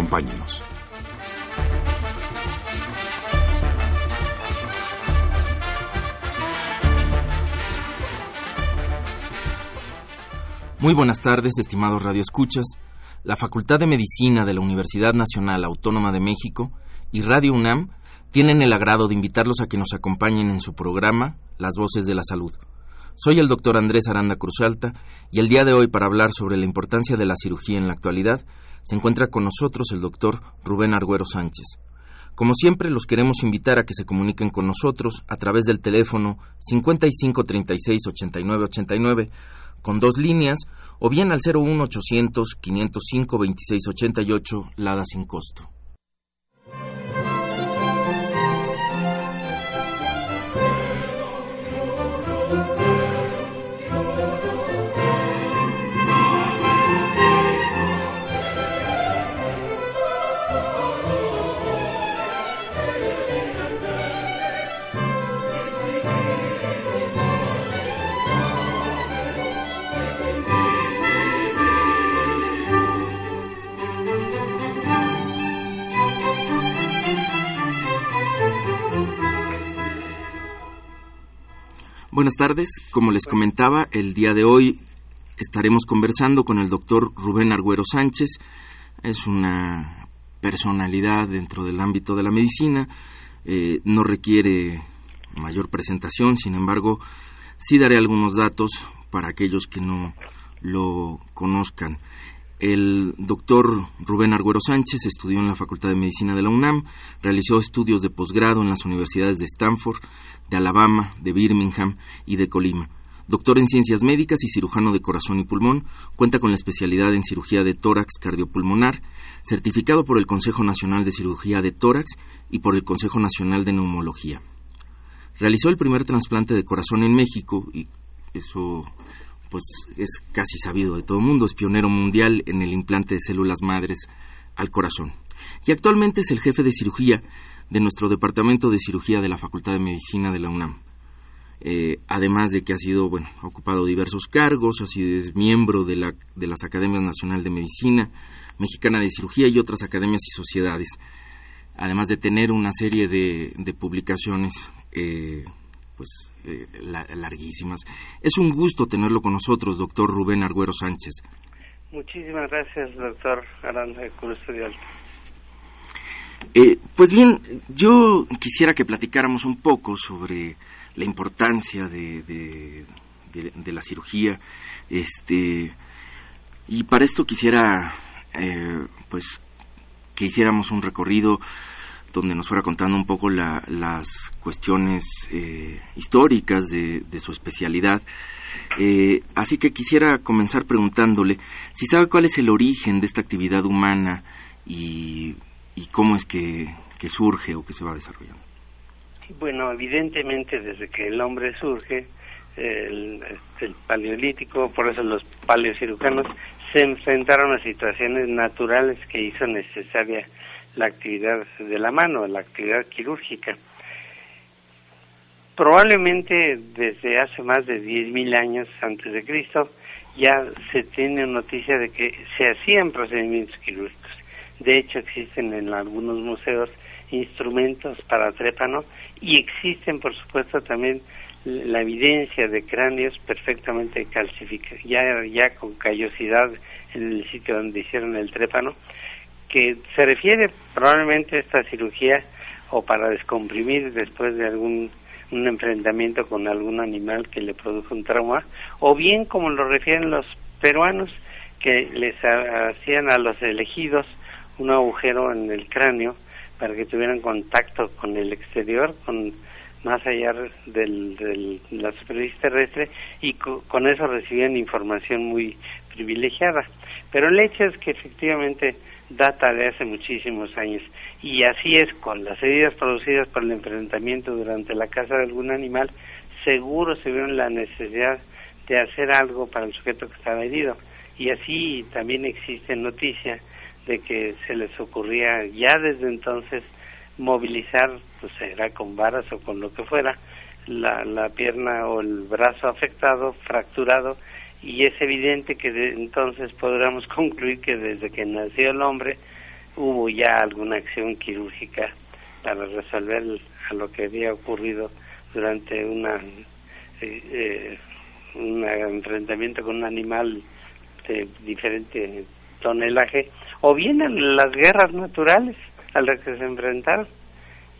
Acompáñenos. Muy buenas tardes, estimados radioescuchas. La Facultad de Medicina de la Universidad Nacional Autónoma de México y Radio UNAM tienen el agrado de invitarlos a que nos acompañen en su programa Las Voces de la Salud. Soy el doctor Andrés Aranda Cruzalta y el día de hoy para hablar sobre la importancia de la cirugía en la actualidad se encuentra con nosotros el doctor Rubén Arguero Sánchez. Como siempre, los queremos invitar a que se comuniquen con nosotros a través del teléfono 5536-8989 con dos líneas o bien al 01800 505 2688 Lada sin costo. Buenas tardes. Como les comentaba, el día de hoy estaremos conversando con el doctor Rubén Arguero Sánchez. Es una personalidad dentro del ámbito de la medicina. Eh, no requiere mayor presentación, sin embargo, sí daré algunos datos para aquellos que no lo conozcan. El doctor Rubén Arguero Sánchez estudió en la Facultad de Medicina de la UNAM, realizó estudios de posgrado en las universidades de Stanford, de Alabama, de Birmingham y de Colima. Doctor en Ciencias Médicas y cirujano de corazón y pulmón, cuenta con la especialidad en cirugía de tórax cardiopulmonar, certificado por el Consejo Nacional de Cirugía de Tórax y por el Consejo Nacional de Neumología. Realizó el primer trasplante de corazón en México y eso pues es casi sabido de todo el mundo, es pionero mundial en el implante de células madres al corazón. Y actualmente es el jefe de cirugía de nuestro Departamento de Cirugía de la Facultad de Medicina de la UNAM. Eh, además de que ha sido, bueno, ha ocupado diversos cargos, ha sido es miembro de, la, de las Academias Nacional de Medicina, Mexicana de Cirugía y otras academias y sociedades, además de tener una serie de, de publicaciones eh, pues eh, larguísimas. Es un gusto tenerlo con nosotros, doctor Rubén Arguero Sánchez. Muchísimas gracias, doctor Aranda Cruz eh, pues bien, yo quisiera que platicáramos un poco sobre la importancia de, de, la cirugía, este, y para esto quisiera, eh, pues, que hiciéramos un recorrido donde nos fuera contando un poco las cuestiones eh, históricas de, su especialidad. Eh, así que quisiera comenzar preguntándole si sabe cuál es el origen de esta actividad humana y, cómo es que, surge o que se va desarrollando. Bueno, evidentemente desde que el hombre surge, el, el paleolítico, por eso los paleocirujanos se enfrentaron a situaciones naturales que hizo necesaria la actividad de la mano, la actividad quirúrgica. Probablemente desde hace más de 10.000 años antes de Cristo ya se tiene noticia de que se hacían procedimientos quirúrgicos. De hecho, existen en algunos museos instrumentos para trépano y existen, por supuesto, también la evidencia de cráneos perfectamente calcificados, ya, ya con callosidad en el sitio donde hicieron el trépano, que se refiere probablemente a esta cirugía o para descomprimir después de algún un enfrentamiento con algún animal que le produjo un trauma, o bien como lo refieren los peruanos, que les hacían a los elegidos un agujero en el cráneo para que tuvieran contacto con el exterior, con más allá de la superficie terrestre, y con eso recibían información muy privilegiada. Pero el hecho es que efectivamente data de hace muchísimos años. Y así es, con las heridas producidas por el enfrentamiento durante la caza de algún animal, seguro se vio la necesidad de hacer algo para el sujeto que estaba herido. Y así también existe noticia de que se les ocurría ya desde entonces movilizar, pues era con varas o con lo que fuera, la, la pierna o el brazo afectado, fracturado, y es evidente que entonces podríamos concluir que desde que nació el hombre hubo ya alguna acción quirúrgica para resolver a lo que había ocurrido durante una eh, eh, un enfrentamiento con un animal de diferente tonelaje o bien en las guerras naturales a las que se enfrentaron.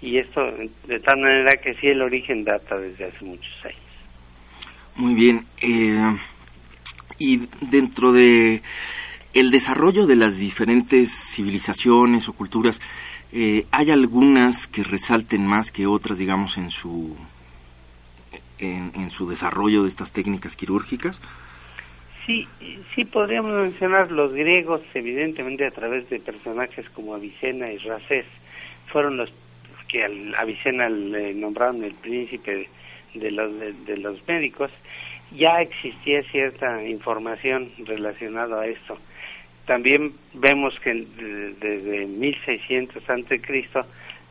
Y esto de tal manera que sí el origen data desde hace muchos años. Muy bien eh, y dentro de el desarrollo de las diferentes civilizaciones o culturas eh, hay algunas que resalten más que otras digamos en su en, su desarrollo de estas técnicas quirúrgicas sí sí podríamos mencionar los griegos evidentemente a través de personajes como Avicena y Racés fueron los que al Avicena le nombraron el príncipe de los de los médicos ya existía cierta información relacionada a esto. También vemos que desde 1600 antes Cristo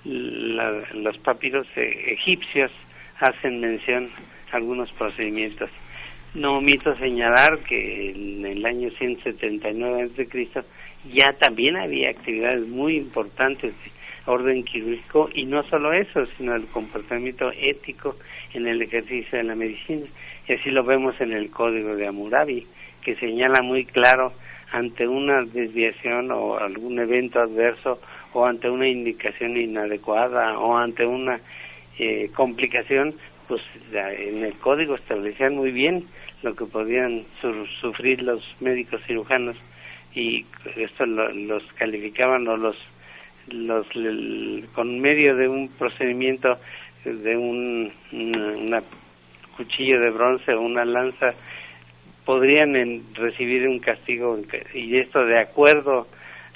los papiros e-, egipcios hacen mención a algunos procedimientos. No omito señalar que en el año 179 antes de Cristo ya también había actividades muy importantes de orden quirúrgico y no solo eso, sino el comportamiento ético en el ejercicio de la medicina y así lo vemos en el código de Hammurabi, que señala muy claro ante una desviación o algún evento adverso o ante una indicación inadecuada o ante una eh, complicación, pues en el código establecían muy bien lo que podían sufrir los médicos cirujanos y esto los calificaban o los los con medio de un procedimiento de un, una cuchillo de bronce o una lanza podrían recibir un castigo y esto de acuerdo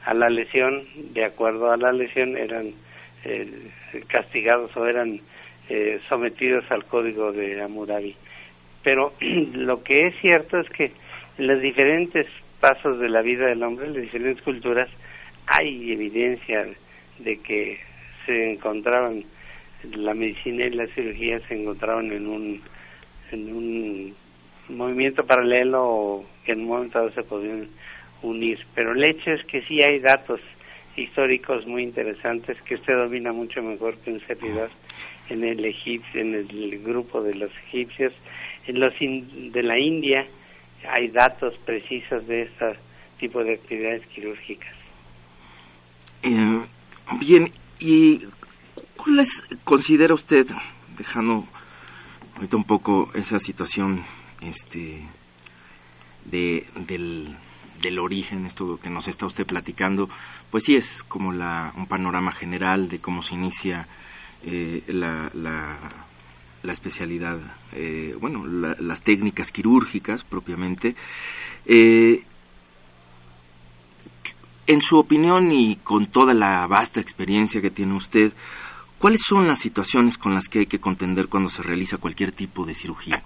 a la lesión, de acuerdo a la lesión eran eh, castigados o eran eh, sometidos al código de Hammurabi. Pero lo que es cierto es que en los diferentes pasos de la vida del hombre, en las diferentes culturas, hay evidencia de que se encontraban, la medicina y la cirugía se encontraban en un en un movimiento paralelo que en un momento dado se podían unir. Pero el hecho es que sí hay datos históricos muy interesantes que usted domina mucho mejor que un servidor en el egipcio, en el grupo de los egipcios, en los de la India hay datos precisos de este tipo de actividades quirúrgicas. Eh, bien, ¿y cuáles considera usted, dejando ahorita un poco esa situación este de, del, del origen, esto que nos está usted platicando, pues sí es como la, un panorama general de cómo se inicia eh, la, la, la, especialidad, eh, bueno, las técnicas quirúrgicas propiamente. Eh, en su opinión y con toda la vasta experiencia que tiene usted, ¿Cuáles son las situaciones con las que hay que contender cuando se realiza cualquier tipo de cirugía?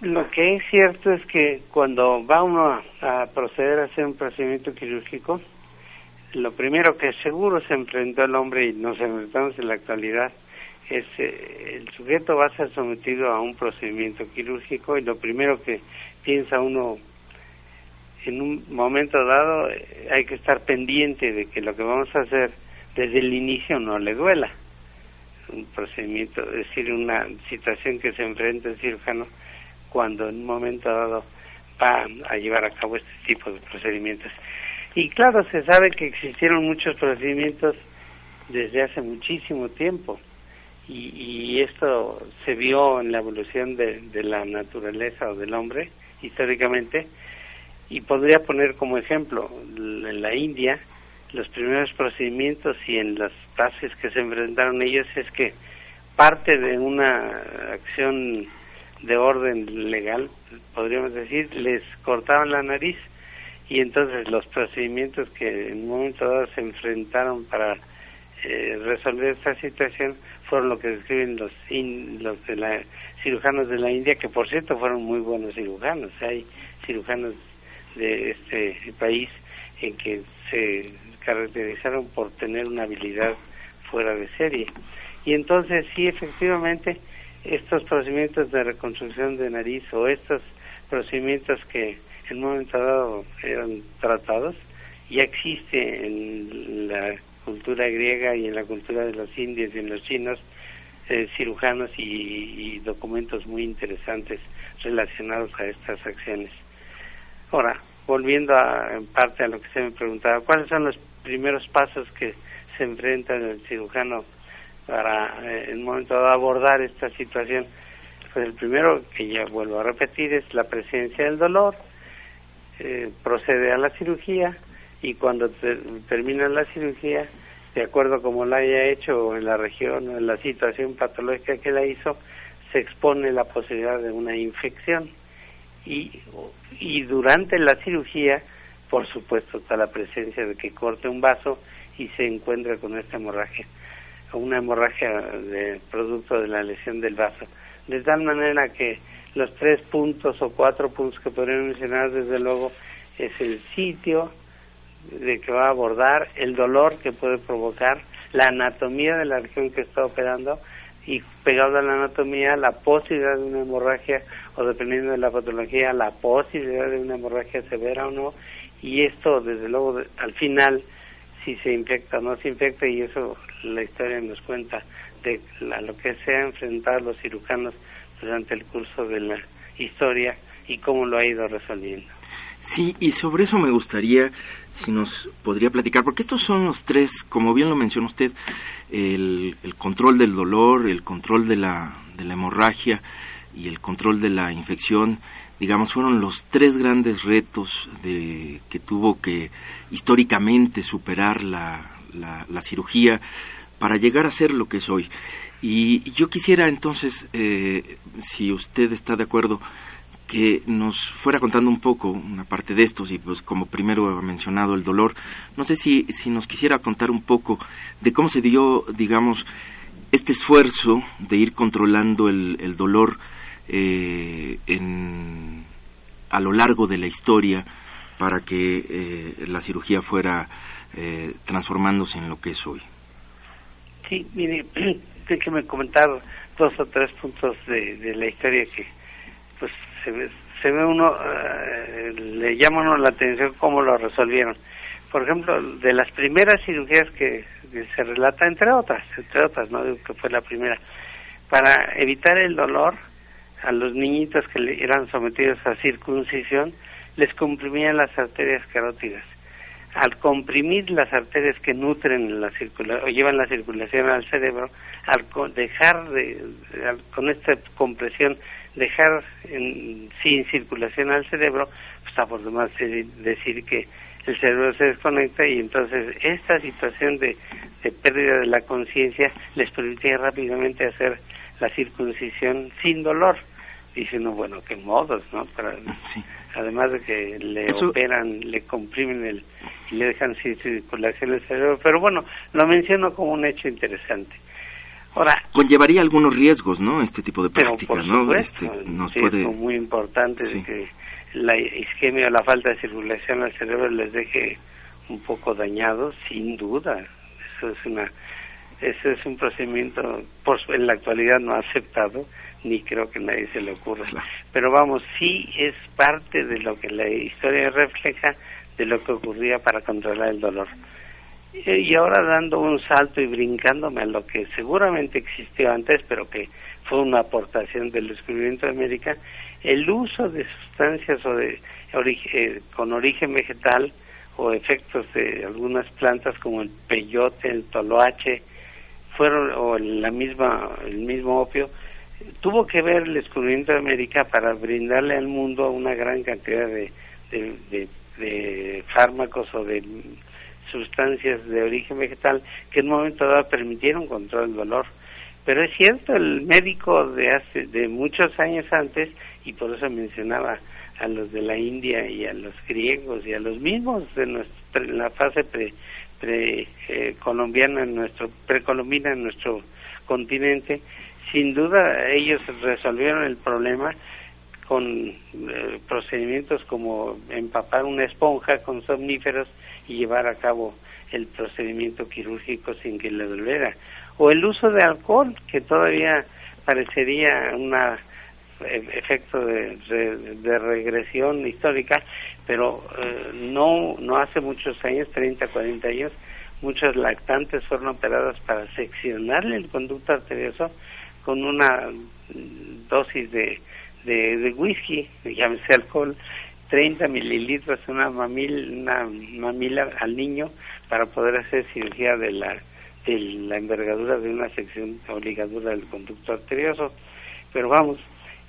Lo que es cierto es que cuando va uno a, proceder a hacer un procedimiento quirúrgico, lo primero que seguro se enfrentó el hombre y nos enfrentamos en la actualidad es eh, el sujeto va a ser sometido a un procedimiento quirúrgico y lo primero que piensa uno en un momento dado eh, hay que estar pendiente de que lo que vamos a hacer desde el inicio no le duela. Un procedimiento, es decir, una situación que se enfrenta el cirujano cuando en un momento dado va a llevar a cabo este tipo de procedimientos. Y claro, se sabe que existieron muchos procedimientos desde hace muchísimo tiempo y, y esto se vio en la evolución de, de la naturaleza o del hombre históricamente y podría poner como ejemplo en la India los primeros procedimientos y en las bases que se enfrentaron ellos es que parte de una acción de orden legal, podríamos decir, les cortaban la nariz y entonces los procedimientos que en un momento dado se enfrentaron para eh, resolver esta situación fueron lo que describen los, los de la, cirujanos de la India, que por cierto fueron muy buenos cirujanos. Hay cirujanos de este país en que se caracterizaron por tener una habilidad fuera de serie. Y entonces sí, efectivamente, estos procedimientos de reconstrucción de nariz o estos procedimientos que en un momento dado eran tratados, ya existe en la cultura griega y en la cultura de los indios y en los chinos eh, cirujanos y, documentos muy interesantes relacionados a estas acciones. Ahora, volviendo a, en parte a lo que se me preguntaba, ¿cuáles son los primeros pasos que se enfrenta el cirujano para eh, en un momento de abordar esta situación? Pues el primero, que ya vuelvo a repetir, es la presencia del dolor, eh, procede a la cirugía y cuando termina la cirugía, de acuerdo como la haya hecho en la región o en la situación patológica que la hizo, se expone la posibilidad de una infección y, y durante la cirugía, por supuesto, está la presencia de que corte un vaso y se encuentre con esta hemorragia, una hemorragia de producto de la lesión del vaso. De tal manera que los tres puntos o cuatro puntos que podrían mencionar, desde luego, es el sitio de que va a abordar, el dolor que puede provocar, la anatomía de la región que está operando y pegado a la anatomía la posibilidad de una hemorragia o dependiendo de la patología la posibilidad de una hemorragia severa o no y esto desde luego al final si se infecta o no se infecta y eso la historia nos cuenta de lo que se ha enfrentado los cirujanos durante el curso de la historia y cómo lo ha ido resolviendo. Sí, y sobre eso me gustaría si nos podría platicar, porque estos son los tres, como bien lo mencionó usted, el, control del dolor, el control de la, de la hemorragia y el control de la infección, digamos, fueron los tres grandes retos de, que tuvo que históricamente superar la, la cirugía para llegar a ser lo que es hoy. Y yo quisiera entonces, eh, si usted está de acuerdo, que nos fuera contando un poco una parte de estos y pues como primero ha mencionado el dolor, no sé si, si nos quisiera contar un poco de cómo se dio, digamos, este esfuerzo de ir controlando el, el dolor eh, en, a lo largo de la historia para que eh, la cirugía fuera transformándose en lo que es hoy. Sí, mire, déjeme comentar dos o tres puntos de, la historia que pues se ve, se ve uno, eh, le llama uno la atención cómo lo resolvieron. Por ejemplo, de las primeras cirugías que, se relata, entre otras, entre otras, no digo que fue la primera, para evitar el dolor a los niñitos que eran sometidos a circuncisión, les comprimían las arterias carótidas. Al comprimir las arterias que nutren la circulación o llevan la circulación al cerebro, al dejar de, con esta compresión, dejar sin circulación al cerebro, pues está por demás decir que el cerebro se desconecta y entonces esta situación de pérdida de la conciencia les permitía rápidamente hacer la circuncisión sin dolor diciendo bueno qué modos no para además de que le operan le comprimen el y le dejan sin circulación el cerebro pero bueno lo menciono como un hecho interesante. Ahora conllevaría algunos riesgos no este tipo de práctica no este, nos puede... es muy importante que la isquemia o la falta de circulación al cerebro les deje un poco dañados sin duda. Eso es una ese es un procedimiento por, en la actualidad no aceptado ni creo que nadie se le ocurra. Pero vamos, sí es parte de lo que la historia refleja de lo que ocurría para controlar el dolor. Y ahora dando un salto y brincándome a lo que seguramente existió antes, pero que fue una aportación del descubrimiento de América, el uso de sustancias o de eh, con origen vegetal o efectos de algunas plantas como el peyote, el toloache, fueron o la misma el mismo opio tuvo que ver el descubrimiento de América para brindarle al mundo una gran cantidad de, de, fármacos o de sustancias de origen vegetal que en un momento dado permitieron control del dolor. Pero es cierto, el médico de hace de muchos años antes, y por eso mencionaba a los de la India y a los griegos y a los mismos de nuestra, la fase pre, pre eh, colombiana en nuestro precolombina en nuestro continente sin duda ellos resolvieron el problema con eh, procedimientos como empapar una esponja con somníferos y llevar a cabo el procedimiento quirúrgico sin que le doliera. O el uso de alcohol que todavía parecería un efecto de, de, regresión histórica pero eh, no no hace muchos años 30 40 años muchos lactantes fueron operados para seccionarle el conducto arterioso con una dosis de, de, whisky, llámese alcohol, 30 mililitros, una, mamil, una mamila al niño para poder hacer cirugía de la, de la envergadura de una sección o ligadura del conducto arterioso. Pero vamos,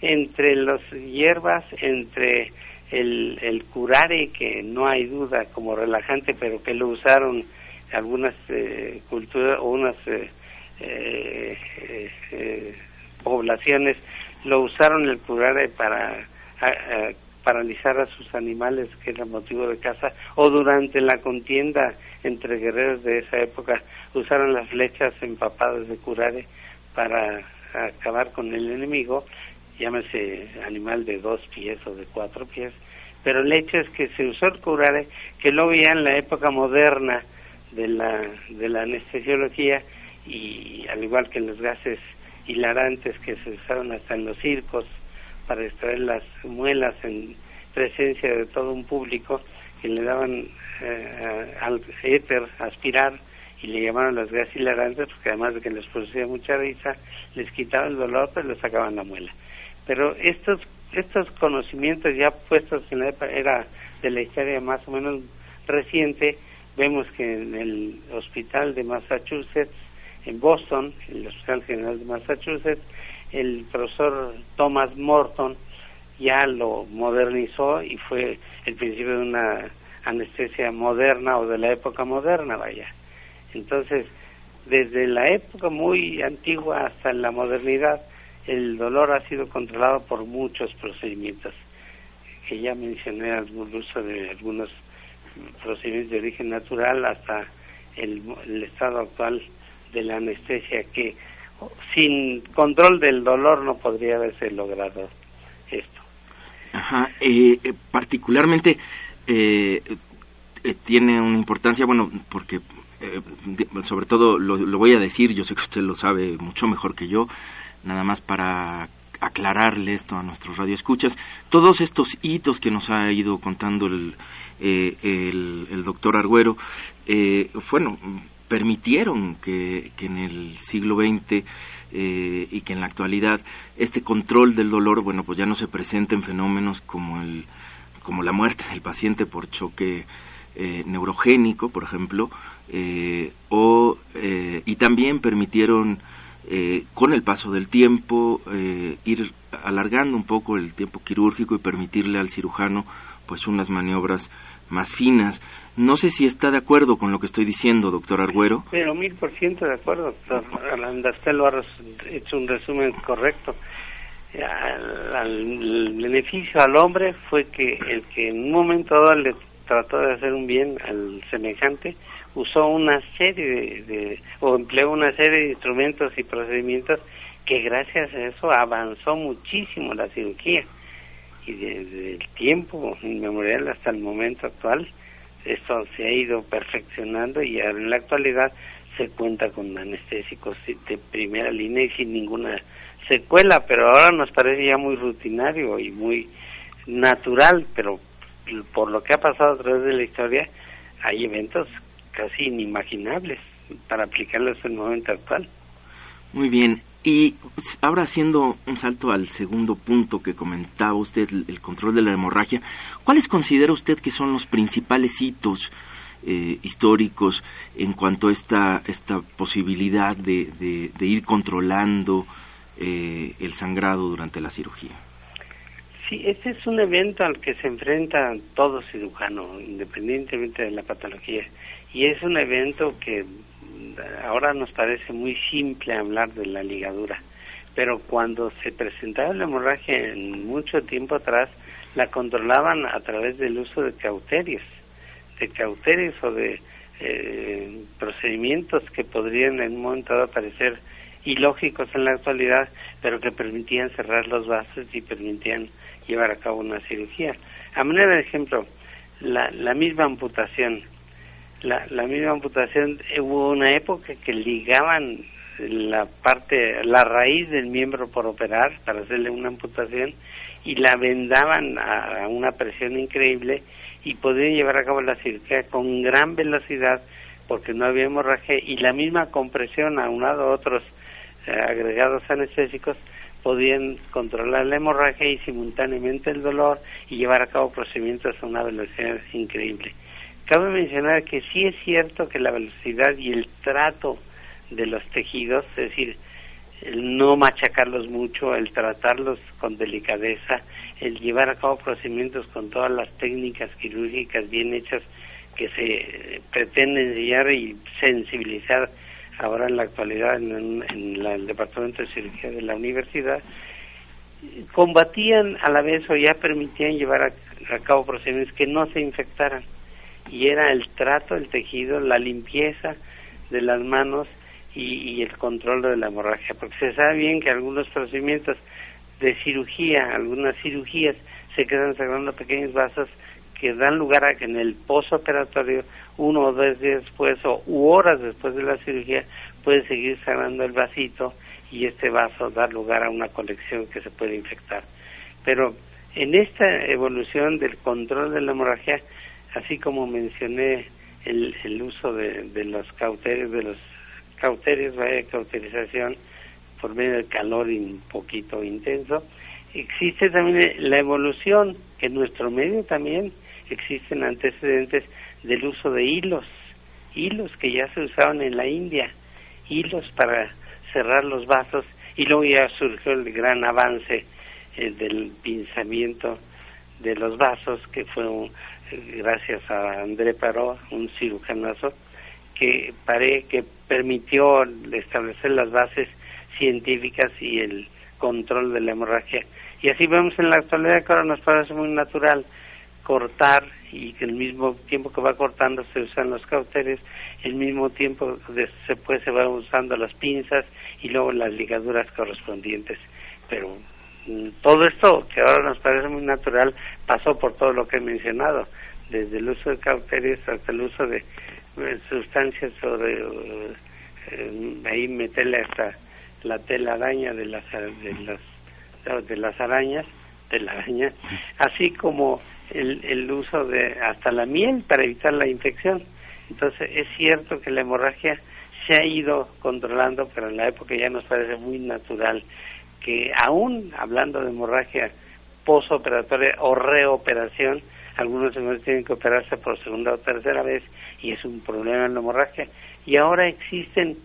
entre las hierbas, entre el, el curare, que no hay duda como relajante, pero que lo usaron algunas eh, culturas o unas eh, eh, eh, poblaciones lo usaron el curare para paralizar a sus animales, que era motivo de caza, o durante la contienda entre guerreros de esa época usaron las flechas empapadas de curare para acabar con el enemigo, llámese animal de dos pies o de cuatro pies, pero el hecho es que se usó el curare, que luego ya en la época moderna de la, de la anestesiología y al igual que los gases hilarantes que se usaron hasta en los circos para extraer las muelas en presencia de todo un público que le daban eh, al éter aspirar y le llamaron los gases hilarantes porque además de que les producía mucha risa les quitaban el dolor pero les sacaban la muela. Pero estos estos conocimientos ya puestos en la era de la historia más o menos reciente vemos que en el hospital de Massachusetts en Boston, el Hospital General de Massachusetts, el profesor Thomas Morton ya lo modernizó y fue el principio de una anestesia moderna o de la época moderna, vaya. Entonces, desde la época muy antigua hasta la modernidad, el dolor ha sido controlado por muchos procedimientos, que ya mencioné uso de algunos procedimientos de origen natural hasta el, el estado actual de la anestesia que sin control del dolor no podría haberse logrado esto. Ajá, eh, eh particularmente eh, tiene una importancia, bueno, porque sobre todo lo, voy a decir, yo sé que usted lo sabe mucho mejor que yo, nada más para aclararle esto a nuestros radioescuchas, todos estos hitos que nos ha ido contando el, el, el doctor Argüero, bueno, permitieron que, en el siglo XX eh, y que en la actualidad este control del dolor, bueno, pues ya no se presenten fenómenos como el como la muerte del paciente por choque eh, neurogénico, por ejemplo, eh, o y también permitieron con el paso del tiempo ir alargando un poco el tiempo quirúrgico y permitirle al cirujano pues unas maniobras más finas. No sé si está de acuerdo con lo que estoy diciendo, doctor Argüero. Pero mil por ciento de acuerdo, doctor. Usted lo ha hecho un resumen correcto. el beneficio al hombre fue que el que en un momento dado le trató de hacer un bien al semejante, usó una serie de, o empleó una serie de instrumentos y procedimientos que gracias a eso avanzó muchísimo la cirugía y desde el tiempo inmemorial hasta el momento actual esto se ha ido perfeccionando y en la actualidad se cuenta con anestésicos de primera línea y sin ninguna secuela, pero ahora nos parece ya muy rutinario y muy natural, pero por lo que ha pasado a través de la historia hay eventos casi inimaginables para aplicarlos en el momento actual. Muy bien, y ahora haciendo un salto al segundo punto que comentaba usted, el, control de la hemorragia, ¿cuáles considera usted que son los principales hitos eh, históricos en cuanto a esta, esta posibilidad de, de, ir controlando eh, el sangrado durante la cirugía? Sí, este es un evento al que se enfrenta todo cirujano, independientemente de la patología. Y es un evento que ahora nos parece muy simple hablar de la ligadura, pero cuando se presentaba la hemorragia en mucho tiempo atrás, la controlaban a través del uso de cauterios, de cauterios o de eh, procedimientos que podrían en un momento dado parecer ilógicos en la actualidad, pero que permitían cerrar los vasos y permitían llevar a cabo una cirugía. A manera de ejemplo, la, la misma amputación. La, la misma amputación, eh, hubo una época que ligaban la parte, la raíz del miembro por operar para hacerle una amputación y la vendaban a, una presión increíble y podían llevar a cabo la cirugía con gran velocidad porque no había hemorragia y la misma compresión aunado a otros eh, agregados anestésicos podían controlar la hemorragia y simultáneamente el dolor y llevar a cabo procedimientos a una velocidad increíble. Cabe mencionar que sí es cierto que la velocidad y el trato de los tejidos, es decir, el no machacarlos mucho, el tratarlos con delicadeza, el llevar a cabo procedimientos con todas las técnicas quirúrgicas bien hechas que se pretenden enseñar y sensibilizar ahora en la actualidad en, el Departamento de Cirugía de la Universidad, combatían a la vez o ya permitían llevar a, cabo procedimientos que no se infectaran. Y era el trato, el tejido, la limpieza de las manos y, el control de la hemorragia. Porque se sabe bien que algunos procedimientos de cirugía, algunas cirugías, se quedan sacando pequeños vasos que dan lugar a que en el posoperatorio uno o dos días después o u horas después de la cirugía puede seguir sanando el vasito y este vaso dar lugar a una colección que se puede infectar. Pero en esta evolución del control de la hemorragia, así como mencioné el, el uso de, de los cauterios, de los cauterios, vaya cauterización por medio del calor un poquito intenso, existe también la evolución, en nuestro medio también existen antecedentes del uso de hilos, hilos que ya se usaban en la India, hilos para cerrar los vasos y luego ya surgió el gran avance eh, del pinzamiento de los vasos que fue eh, gracias a André Paró, un cirujanazo que pare, que permitió establecer las bases científicas y el control de la hemorragia. Y así vemos en la actualidad que ahora nos parece muy natural cortar y que el mismo tiempo que va cortando se usan los cauteres, el mismo tiempo después se va usando las pinzas y luego las ligaduras correspondientes. Pero todo esto que ahora nos parece muy natural pasó por todo lo que he mencionado, desde el uso de cauteres hasta el uso de eh, sustancias sobre eh, ahí meterle hasta la tela araña de las de las de las arañas de la araña así como el, el uso de hasta la miel para evitar la infección. Entonces es cierto que la hemorragia se ha ido controlando, pero en la época ya nos parece muy natural que aún hablando de hemorragia posoperatoria o reoperación, algunos hemorragias tienen que operarse por segunda o tercera vez y es un problema en la hemorragia. Y ahora existen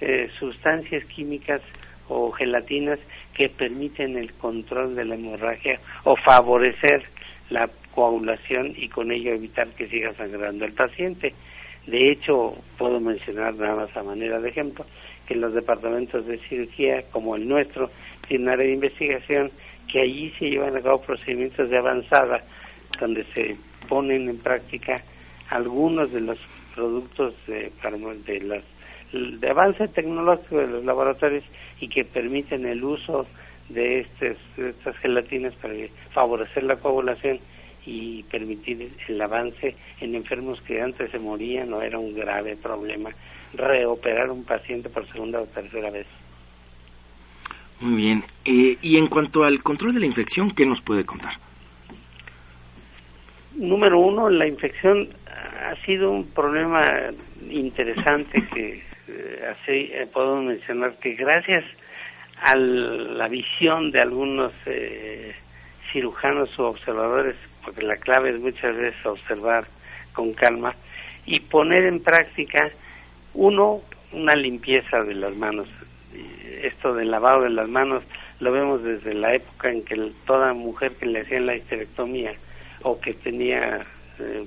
eh, sustancias químicas o gelatinas que permiten el control de la hemorragia o favorecer la coagulación y con ello evitar que siga sangrando el paciente. De hecho, puedo mencionar nada más a manera de ejemplo que los departamentos de cirugía como el nuestro un área de investigación que allí se llevan a cabo procedimientos de avanzada donde se ponen en práctica algunos de los productos de, de las de avance tecnológico de los laboratorios y que permiten el uso de, estas gelatinas para favorecer la coagulación y permitir el avance en enfermos que antes se morían o era un grave problema reoperar un paciente por segunda o tercera vez. Muy bien. Eh, y en cuanto al control de la infección, ¿qué nos puede contar? Número uno, la infección ha sido un problema interesante que eh, así eh, podemos mencionar que gracias a la visión de algunos eh, cirujanos o observadores, porque la clave es muchas veces observar con calma y poner en práctica, uno, una limpieza de las manos. Esto del lavado de las manos lo vemos desde la época en que toda mujer que le hacían la histerectomía o que tenía, eh,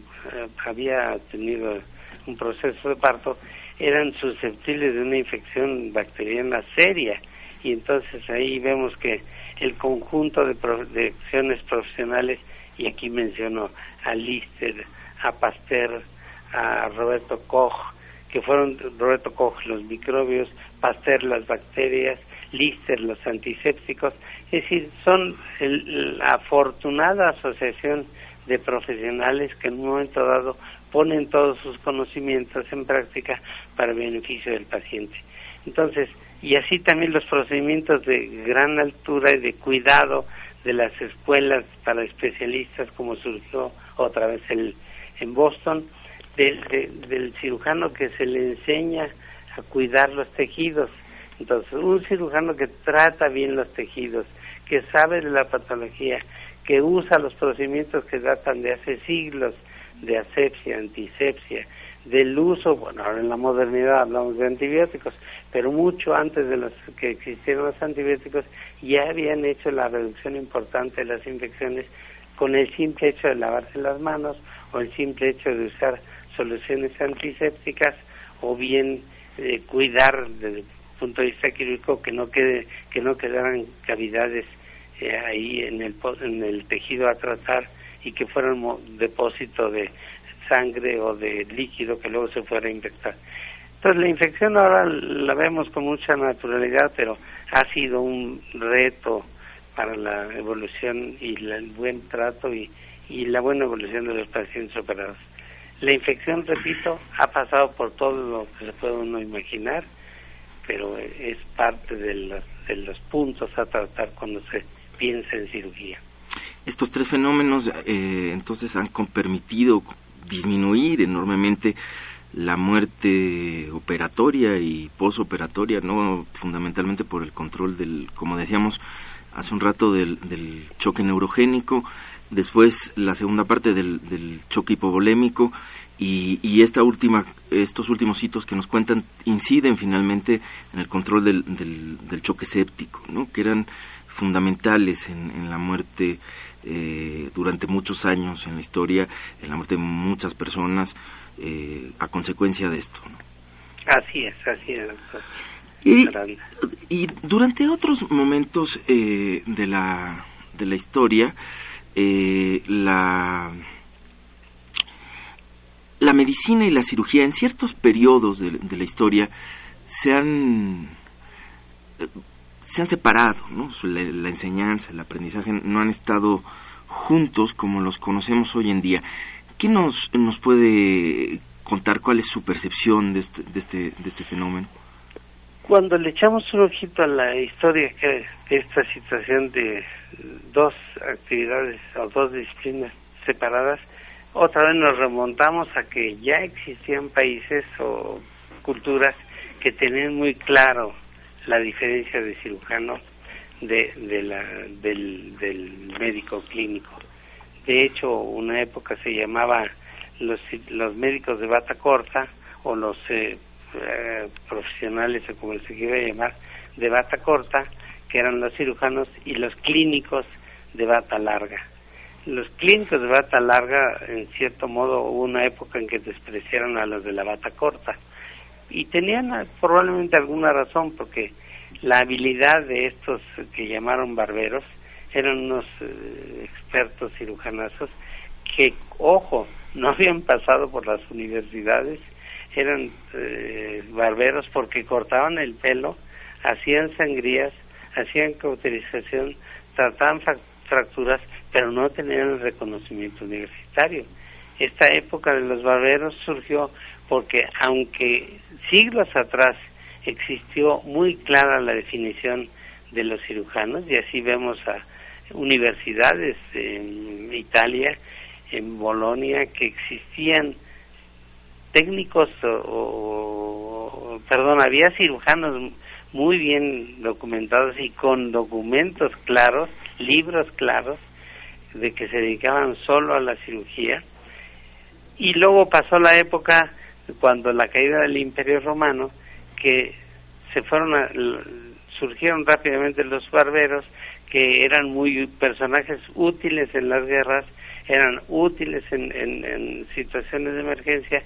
había tenido un proceso de parto, eran susceptibles de una infección bacteriana seria. Y entonces ahí vemos que el conjunto de, de acciones profesionales y aquí menciono a Lister, a Pasteur, a Roberto Koch, que fueron Roberto Koch los microbios, Pasteur las bacterias, Lister los antisépticos, es decir, son la afortunada asociación de profesionales que en un momento dado ponen todos sus conocimientos en práctica para el beneficio del paciente. Entonces, y así también los procedimientos de gran altura y de cuidado de las escuelas para especialistas como surgió otra vez el, en Boston, del, del cirujano que se le enseña a cuidar los tejidos. Entonces, un cirujano que trata bien los tejidos, que sabe de la patología, que usa los procedimientos que datan de hace siglos, de asepsia, antisepsia, del uso, bueno, ahora en la modernidad hablamos de antibióticos, pero mucho antes de los que existieron los antibióticos ya habían hecho la reducción importante de las infecciones con el simple hecho de lavarse las manos o el simple hecho de usar soluciones antisépticas o bien eh, cuidar desde el punto de vista quirúrgico que no quede que no quedaran cavidades eh, ahí en el en el tejido a tratar y que fueran depósito de sangre o de líquido que luego se fuera a infectar. Entonces la infección ahora la vemos con mucha naturalidad, pero ha sido un reto para la evolución y el buen trato y, y la buena evolución de los pacientes operados. La infección, repito, ha pasado por todo lo que se puede uno imaginar, pero es parte de los, de los puntos a tratar cuando se piensa en cirugía. Estos tres fenómenos eh, entonces han permitido disminuir enormemente la muerte operatoria y posoperatoria, no fundamentalmente por el control del, como decíamos hace un rato, del, del choque neurogénico, después la segunda parte del, del choque hipovolémico y, y, esta última, estos últimos hitos que nos cuentan inciden finalmente en el control del, del, del choque séptico, ¿no? que eran fundamentales en, en la muerte eh, durante muchos años en la historia, en la muerte de muchas personas eh, a consecuencia de esto. Así es, así es. Y, y, durante otros momentos eh, de, la, de la historia, eh, la, la medicina y la cirugía en ciertos periodos de, la historia se han se han separado, ¿no? La, enseñanza, el aprendizaje no han estado juntos como los conocemos hoy en día. ¿Qué nos, nos puede contar cuál es su percepción de este, de este, de este fenómeno? Cuando le echamos un ojito a la historia de esta situación de dos actividades o dos disciplinas separadas, otra vez nos remontamos a que ya existían países o culturas que tenían muy claro la diferencia de cirujano de, de la, del, del médico clínico. De hecho, una época se llamaba los, los médicos de bata corta o los eh, eh, profesionales, o como se quiera llamar, de bata corta, que eran los cirujanos, y los clínicos de bata larga. Los clínicos de bata larga, en cierto modo, hubo una época en que despreciaron a los de la bata corta y tenían ah, probablemente alguna razón porque la habilidad de estos que llamaron barberos eran unos eh, expertos cirujanazos que, ojo, no habían pasado por las universidades, eran eh, barberos porque cortaban el pelo, hacían sangrías, hacían cauterización, trataban fracturas, pero no tenían reconocimiento universitario. Esta época de los barberos surgió porque aunque siglos atrás existió muy clara la definición de los cirujanos y así vemos a universidades en Italia, en Bolonia, que existían técnicos o, perdón, había cirujanos muy bien documentados y con documentos claros, libros claros, de que se dedicaban solo a la cirugía. Y luego pasó la época cuando la caída del Imperio Romano, que se fueron a, surgieron rápidamente los barberos que eran muy personajes útiles en las guerras eran útiles en, en, situaciones de emergencia,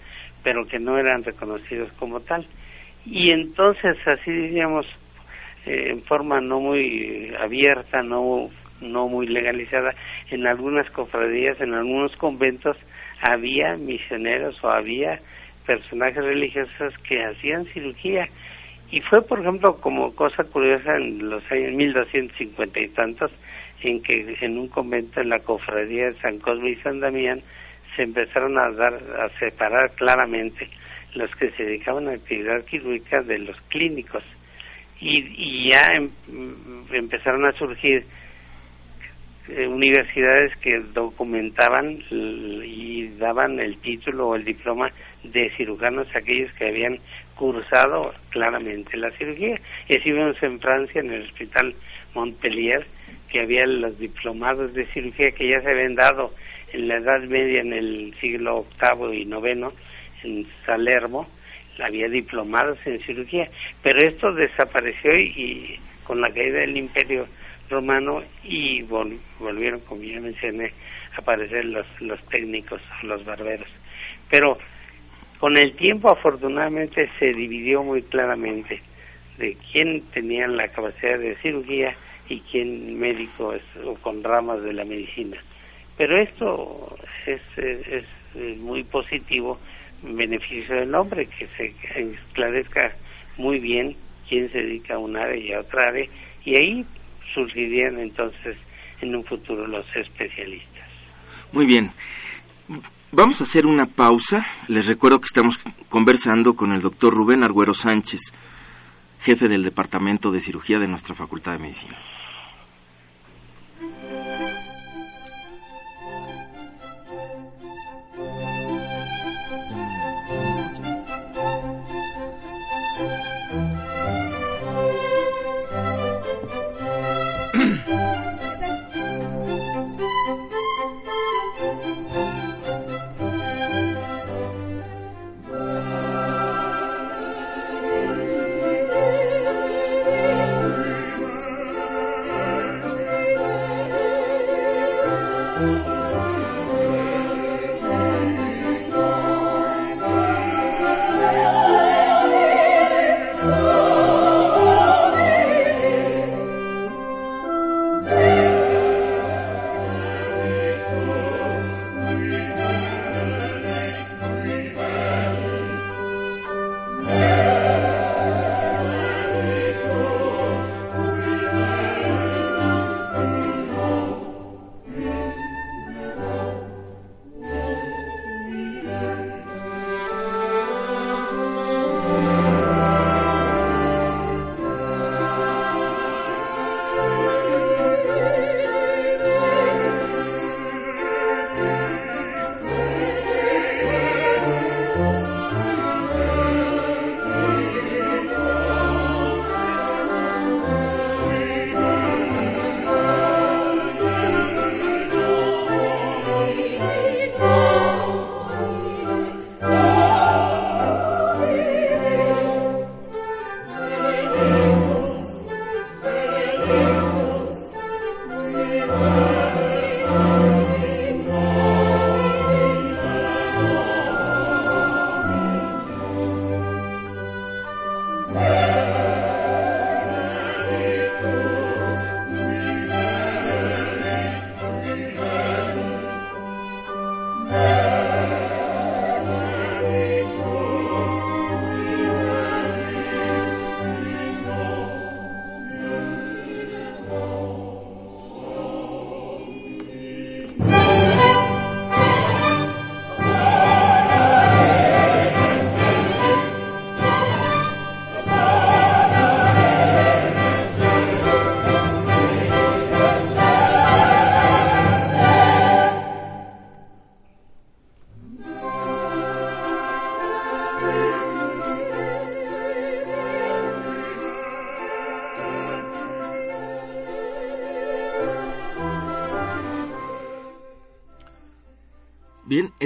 pero que no eran reconocidos como tal. Y entonces, así diríamos, eh, en forma no muy abierta, no, no muy legalizada, en algunas cofradías, en algunos conventos, había misioneros o había personajes religiosos que hacían cirugía. Y fue, por ejemplo, como cosa curiosa en los años 1250 y tantos, en que en un convento en la cofradía de San Cosme y San Damián se empezaron a dar a separar claramente los que se dedicaban a actividad quirúrgica de los clínicos y, y ya em, empezaron a surgir eh, universidades que documentaban y daban el título o el diploma de cirujanos aquellos que habían cursado claramente la cirugía. Y así vemos en Francia, en el Hospital Montpellier, que había los diplomados de cirugía que ya se habían dado en la Edad Media, en el siglo VIII y IX, en Salermo, había diplomados en cirugía, pero esto desapareció y, con la caída del Imperio Romano y volvieron, como ya mencioné, a aparecer los, los técnicos, los barberos. Pero con el tiempo, afortunadamente, se dividió muy claramente de quién tenía la capacidad de cirugía y quién médico o con ramas de la medicina. Pero esto es, es, muy positivo en beneficio del hombre, que se esclarezca muy bien quién se dedica a un área y a otra área, y ahí surgirían entonces en un futuro los especialistas. Muy bien. Vamos a hacer una pausa. Les recuerdo que estamos conversando con el doctor Rubén Arguero Sánchez, jefe del Departamento de Cirugía de nuestra Facultad de Medicina.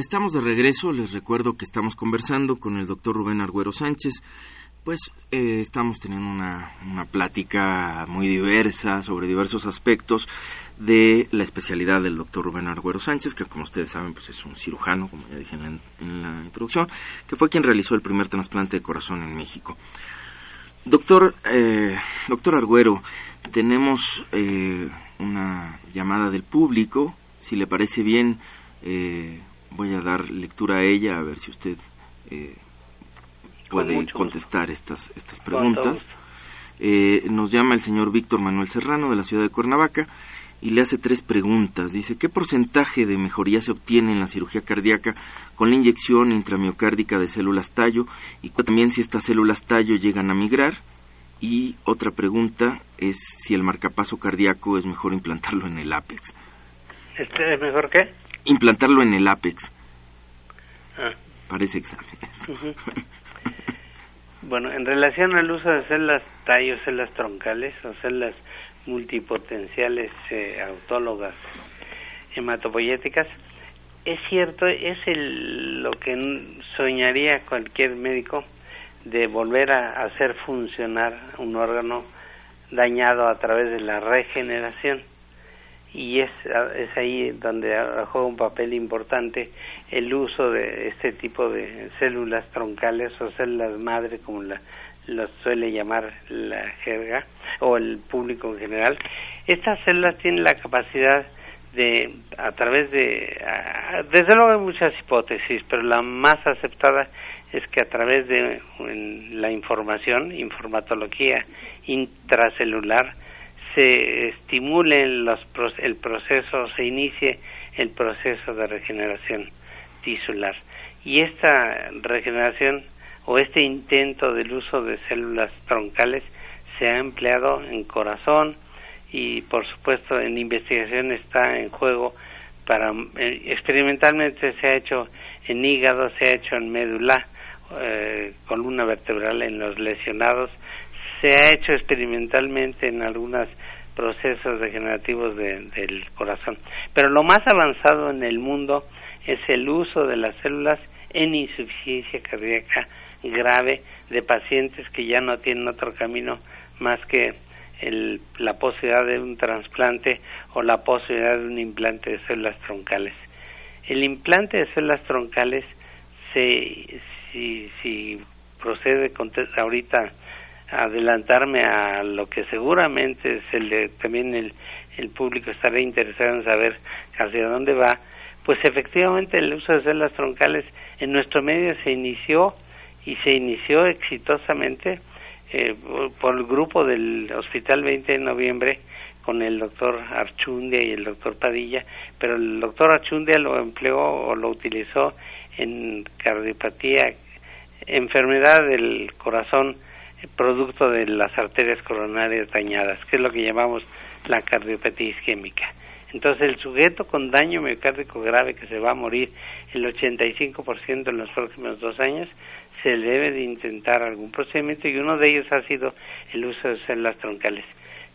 Estamos de regreso, les recuerdo que estamos conversando con el doctor Rubén Arguero Sánchez, pues eh, estamos teniendo una, una, plática muy diversa sobre diversos aspectos de la especialidad del doctor Rubén Arguero Sánchez, que como ustedes saben pues es un cirujano, como ya dije en la, introducción, que fue quien realizó el primer trasplante de corazón en México. Doctor, eh, doctor Arguero, tenemos eh, una llamada del público. Si le parece bien, eh, voy a dar lectura a ella a ver si usted eh, puede contestar estas, estas preguntas. Eh, nos llama el señor Víctor Manuel Serrano de la ciudad de Cuernavaca y le hace tres preguntas. Dice, ¿qué porcentaje de mejoría se obtiene en la cirugía cardíaca con la inyección intramiocárdica de células tallo? Y también si estas células tallo llegan a migrar. Y otra pregunta es si el marcapaso cardíaco es mejor implantarlo en el ápex. ¿Este ¿Es mejor qué? Implantarlo en el ápex. Ah. Parece exámenes. bueno, en relación al uso de células tallo, células troncales o células multipotenciales eh, autólogas hematopoyéticas, es cierto, es el, lo que soñaría cualquier médico de volver a hacer funcionar un órgano dañado a través de la regeneración y es, es ahí donde juega un papel importante el uso de este tipo de células troncales o células madre como la, suele llamar la jerga o el público en general, estas células tienen la capacidad de, a través de, desde luego hay muchas hipótesis, pero la más aceptada es que a través de la información, informatología intracelular, se estimule los, el proceso, se inicie el proceso de regeneración tisular. Y esta regeneración o este intento del uso de células troncales se ha empleado en corazón y por supuesto en investigación está en juego para eh, experimentalmente se ha hecho en hígado, se ha hecho en médula, eh, columna vertebral en los lesionados, se ha hecho experimentalmente en algunos procesos degenerativos del corazón. Pero lo más avanzado en el mundo es el uso de las células en insuficiencia cardíaca grave de pacientes que ya no tienen otro camino más que el, la posibilidad de un trasplante o la posibilidad de un implante de células troncales. El implante de células troncales, se, si, si procede ahorita adelantarme a lo que seguramente se le, también el, el público estará interesado en saber hacia dónde va, pues efectivamente el uso de células troncales en nuestro medio se inició y se inició exitosamente eh, por el grupo del Hospital 20 de Noviembre con el doctor Archundia y el doctor Padilla, pero el doctor Archundia lo empleó o lo utilizó en cardiopatía, enfermedad del corazón producto de las arterias coronarias dañadas, que es lo que llamamos la cardiopatía isquémica. Entonces, el sujeto con daño miocárdico grave que se va a morir el 85% en los próximos dos años, se debe de intentar algún procedimiento y uno de ellos ha sido el uso de células troncales.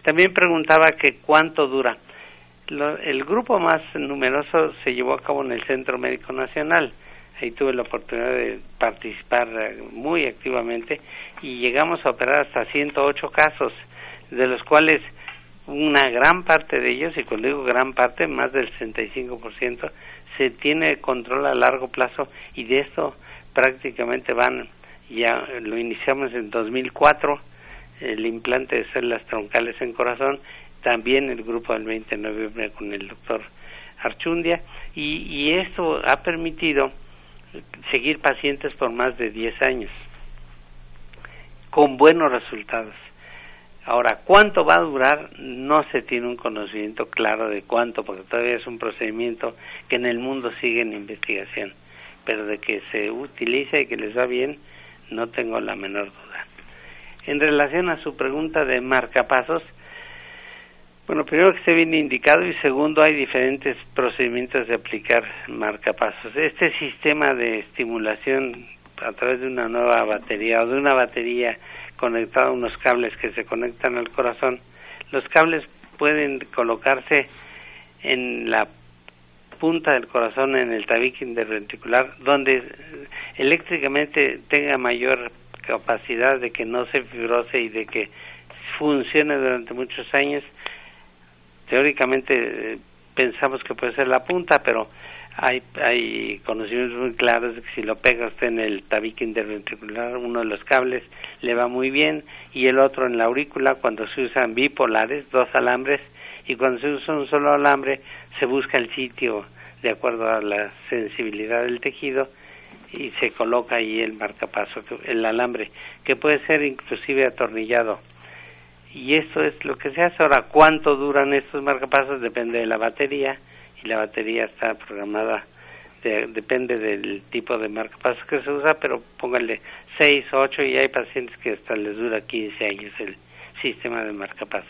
También preguntaba que cuánto dura. el grupo más numeroso se llevó a cabo en el Centro Médico Nacional. Ahí tuve la oportunidad de participar eh, muy activamente y llegamos a operar hasta 108 casos, de los cuales una gran parte de ellos, y cuando digo gran parte, más del 65%, se tiene control a largo plazo y de esto prácticamente van, ya lo iniciamos en 2004, el implante de células troncales en corazón, también el grupo del 20 de noviembre con el doctor Archundia, y, y esto ha permitido seguir pacientes por más de 10 años, con buenos resultados. Ahora, ¿cuánto va a durar? No se tiene un conocimiento claro de cuánto, porque todavía es un procedimiento que en el mundo sigue en investigación. Pero de que se utiliza y que les va bien, no tengo la menor duda. En relación a su pregunta de marcapasos, bueno, primero que esté bien indicado y segundo hay diferentes procedimientos de aplicar marcapasos. Este sistema de estimulación a través de una nueva batería o de una batería conectado a unos cables que se conectan al corazón. Los cables pueden colocarse en la punta del corazón en el tabique interventricular donde eléctricamente tenga mayor capacidad de que no se fibrose y de que funcione durante muchos años teóricamente pensamos que puede ser la punta, pero hay, hay conocimientos muy claros de que si lo pega usted en el tabique interventricular, uno de los cables le va muy bien y el otro en la aurícula cuando se usan bipolares, dos alambres, y cuando se usa un solo alambre se busca el sitio de acuerdo a la sensibilidad del tejido y se coloca ahí el marcapaso, el alambre, que puede ser inclusive atornillado. Y esto es lo que se hace. Ahora, ¿cuánto duran estos marcapasos? Depende de la batería y la batería está programada, depende del tipo de marcapasos que se usa, pero póngale 6, 8 y hay pacientes que hasta les dura 15 años el sistema de marcapaso.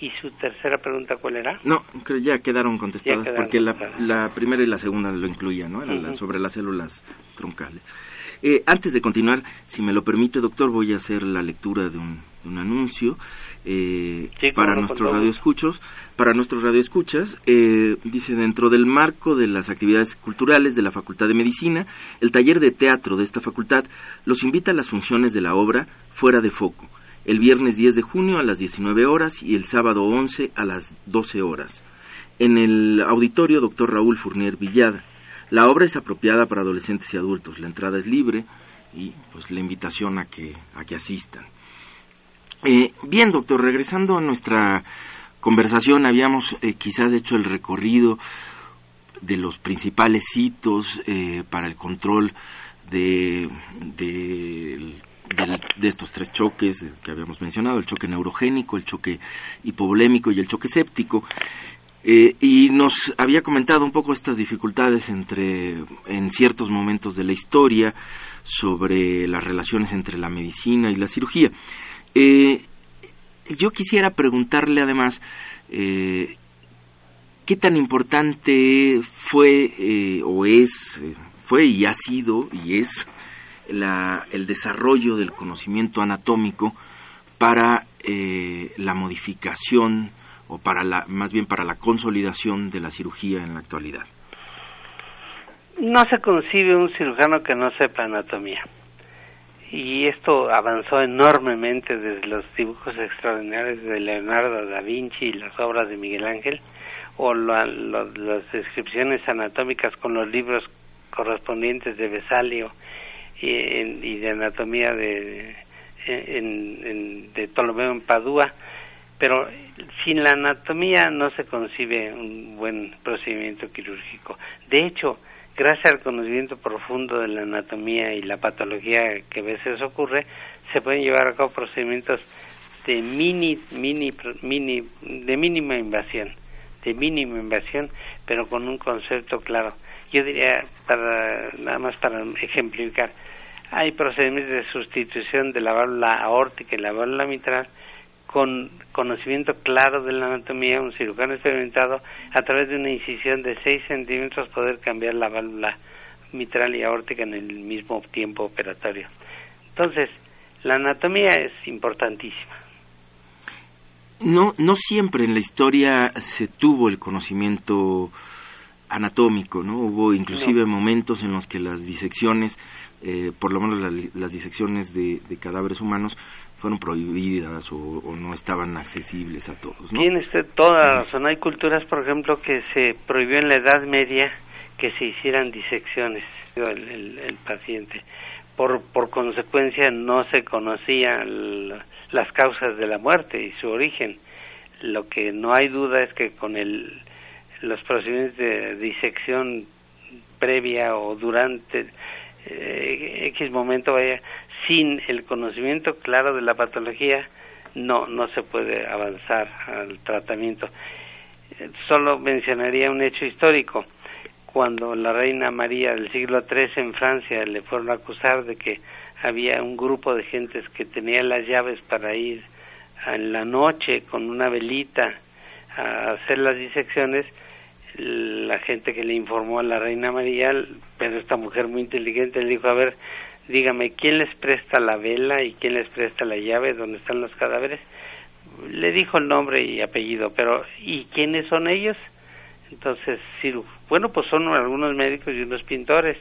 ¿Y su tercera pregunta cuál era? No, creo ya quedaron contestadas porque La, primera y la segunda lo incluían, ¿no? sobre las células troncales. Eh, antes de continuar, si me lo permite, doctor, voy a hacer la lectura de un, anuncio eh, para, nuestros radioescuchos, para nuestros radioescuchas. Eh, dice, dentro del marco de las actividades culturales de la Facultad de Medicina, el taller de teatro de esta facultad los invita a las funciones de la obra Fuera de Foco el viernes 10 de junio a las 19 horas y el sábado 11 a las 12 horas. En el auditorio Dr. Raúl Fournier Villada. La obra es apropiada para adolescentes y adultos. La entrada es libre y pues la invitación a que, a que asistan. Eh, bien, doctor, regresando a nuestra conversación, habíamos eh, quizás hecho el recorrido de los principales hitos eh, para el control de, de, de estos tres choques que habíamos mencionado, el choque neurogénico, el choque hipovolémico y el choque séptico. Eh, y nos había comentado un poco estas dificultades entre, en ciertos momentos de la historia sobre las relaciones entre la medicina y la cirugía. Eh, yo quisiera preguntarle además eh, qué tan importante fue o es, fue y ha sido y es el desarrollo del conocimiento anatómico para la modificación o para la, más bien para la consolidación de la cirugía en la actualidad? No se concibe un cirujano que no sepa anatomía. Y esto avanzó enormemente desde los dibujos extraordinarios de Leonardo da Vinci y las obras de Miguel Ángel, o las descripciones anatómicas con los libros correspondientes de Besalio y, de anatomía de, en, de Ptolomeo en Padua, pero sin la anatomía no se concibe un buen procedimiento quirúrgico. De hecho, gracias al conocimiento profundo de la anatomía y la patología que a veces ocurre, se pueden llevar a cabo procedimientos de mini, mini, mini, de mínima invasión, de mínima invasión, pero con un concepto claro. Yo diría, para, nada más para ejemplificar, hay procedimientos de sustitución de la válvula aórtica y la válvula mitral con conocimiento claro de la anatomía, un cirujano experimentado, a través de una incisión de 6 centímetros poder cambiar la válvula mitral y aórtica en el mismo tiempo operatorio. Entonces, la anatomía es importantísima. No, no siempre en la historia se tuvo el conocimiento anatómico, ¿no? Hubo inclusive momentos en los que las disecciones eh, por lo menos las disecciones de, cadáveres humanos fueron prohibidas o, no estaban accesibles a todos. ¿no? Tiene usted toda razón. Hay culturas, por ejemplo, que se prohibió en la Edad Media que se hicieran disecciones el, el, paciente. Por, por consecuencia no se conocían las causas de la muerte y su origen. Lo que no hay duda es que con el, los procedimientos de disección previa o durante eh, X momento vaya sin el conocimiento claro de la patología no no se puede avanzar al tratamiento. Solo mencionaría un hecho histórico. Cuando la reina María del siglo III en Francia le fueron a acusar de que había un grupo de gentes que tenía las llaves para ir en la noche con una velita a hacer las disecciones la gente que le informó a la reina María, pero esta mujer muy inteligente le dijo, a ver, dígame, ¿quién les presta la vela y quién les presta la llave donde están los cadáveres? Le dijo el nombre y apellido, pero ¿y quiénes son ellos? Entonces, bueno, pues son algunos médicos y unos pintores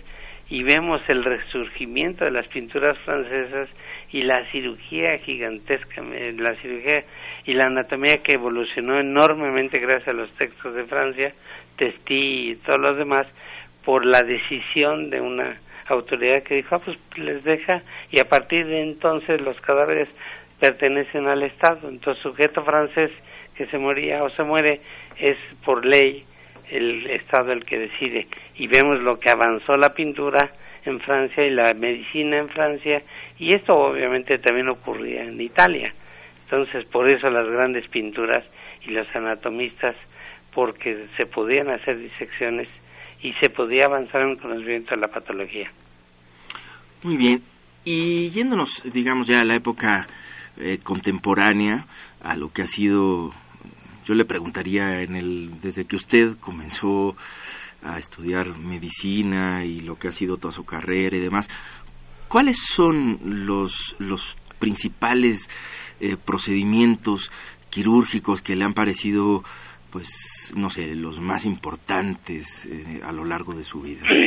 y vemos el resurgimiento de las pinturas francesas y la cirugía gigantesca, la cirugía y la anatomía que evolucionó enormemente gracias a los textos de Francia, Testi y todos los demás, por la decisión de una autoridad que dijo, ah, pues les deja, y a partir de entonces los cadáveres pertenecen al Estado. Entonces, sujeto francés que se moría o se muere es por ley el Estado el que decide. Y vemos lo que avanzó la pintura en Francia y la medicina en Francia, y esto obviamente también ocurría en Italia. Entonces, por eso las grandes pinturas y los anatomistas, porque se podían hacer disecciones y se podía avanzar en el conocimiento de la patología. Muy bien. Y yéndonos, digamos, ya a la época eh, contemporánea, a lo que ha sido, yo le preguntaría en el, desde que usted comenzó a estudiar medicina y lo que ha sido toda su carrera y demás, ¿cuáles son los, los principales eh, procedimientos quirúrgicos que le han parecido, pues, no sé, los más importantes eh, a lo largo de su vida?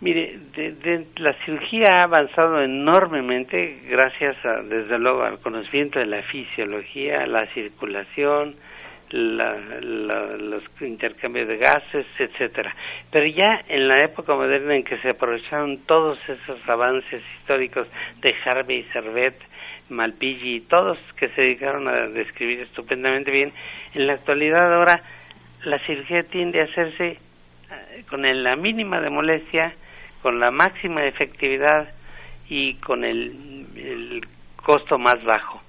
Mire, de, la cirugía ha avanzado enormemente gracias, a, desde luego, al conocimiento de la fisiología, la circulación, la, los intercambios de gases, etcétera. Pero ya en la época moderna en que se aprovecharon todos esos avances históricos de Harvey, Servet, Malpighi y todos que se dedicaron a describir estupendamente bien, en la actualidad ahora la cirugía tiende a hacerse eh, con la mínima de molestia, con la máxima efectividad y con el, el costo más bajo.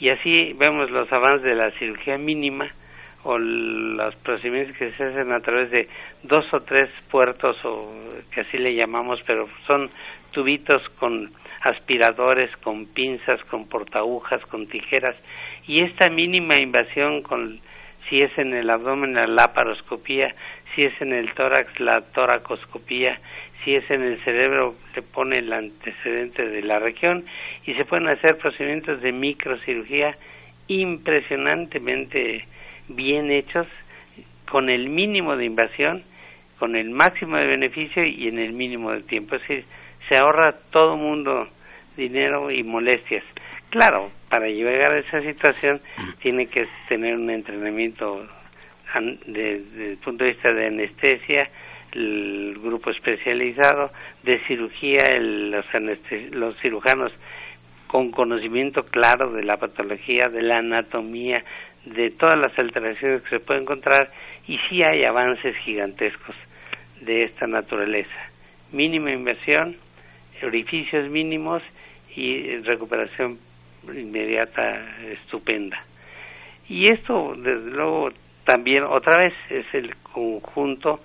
Y así vemos los avances de la cirugía mínima o los procedimientos que se hacen a través de dos o tres puertos o que así le llamamos, pero son tubitos con aspiradores, con pinzas, con portagujas, con tijeras y esta mínima invasión con si es en el abdomen la laparoscopía, si es en el tórax la toracoscopía, si es en el cerebro se pone el antecedente de la región y se pueden hacer procedimientos de microcirugía impresionantemente bien hechos con el mínimo de invasión, con el máximo de beneficio y en el mínimo de tiempo. Es decir, se ahorra todo mundo dinero y molestias. Claro, para llegar a esa situación tiene que tener un entrenamiento desde el punto de vista de anestesia, el grupo especializado, de cirugía, los, los cirujanos con conocimiento claro de la patología, de la anatomía, de todas las alteraciones que se pueden encontrar y sí hay avances gigantescos de esta naturaleza. Mínima inversión, orificios mínimos y recuperación inmediata estupenda. Y esto, desde luego, también otra vez es el conjunto